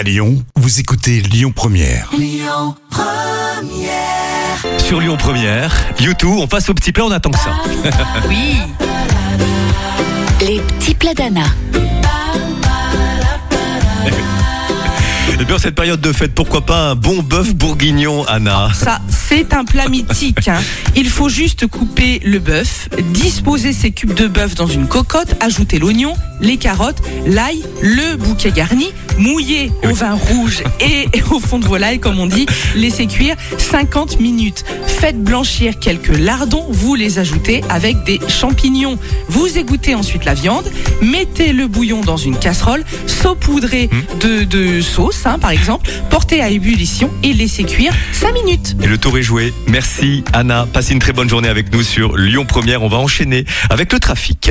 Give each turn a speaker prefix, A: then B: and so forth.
A: À Lyon, vous écoutez Lyon Première.
B: Sur Lyon Première, YouTube, on passe au petit plat, on attend que ça.
C: Oui.
D: Les petits plats d'Anna.
B: Et bien, en cette période de fête, pourquoi pas un bon bœuf bourguignon, Anna?
C: Ça, c'est un plat mythique. hein. Il faut juste couper le bœuf, disposer ses cubes de bœuf dans une cocotte, ajouter l'oignon, les carottes, l'ail, le bouquet garni, mouiller au vin rouge et au fond de volaille, comme on dit, laisser cuire 50 minutes. Faites blanchir quelques lardons, vous les ajoutez avec des champignons. Vous égouttez ensuite la viande, mettez le bouillon dans une casserole, saupoudrez de, de sauce, hein, par exemple, portez à ébullition et laissez cuire 5 minutes.
B: Et le tour est joué. Merci, Anna. Passez une très bonne journée avec nous sur Lyon Première. On va enchaîner avec le trafic.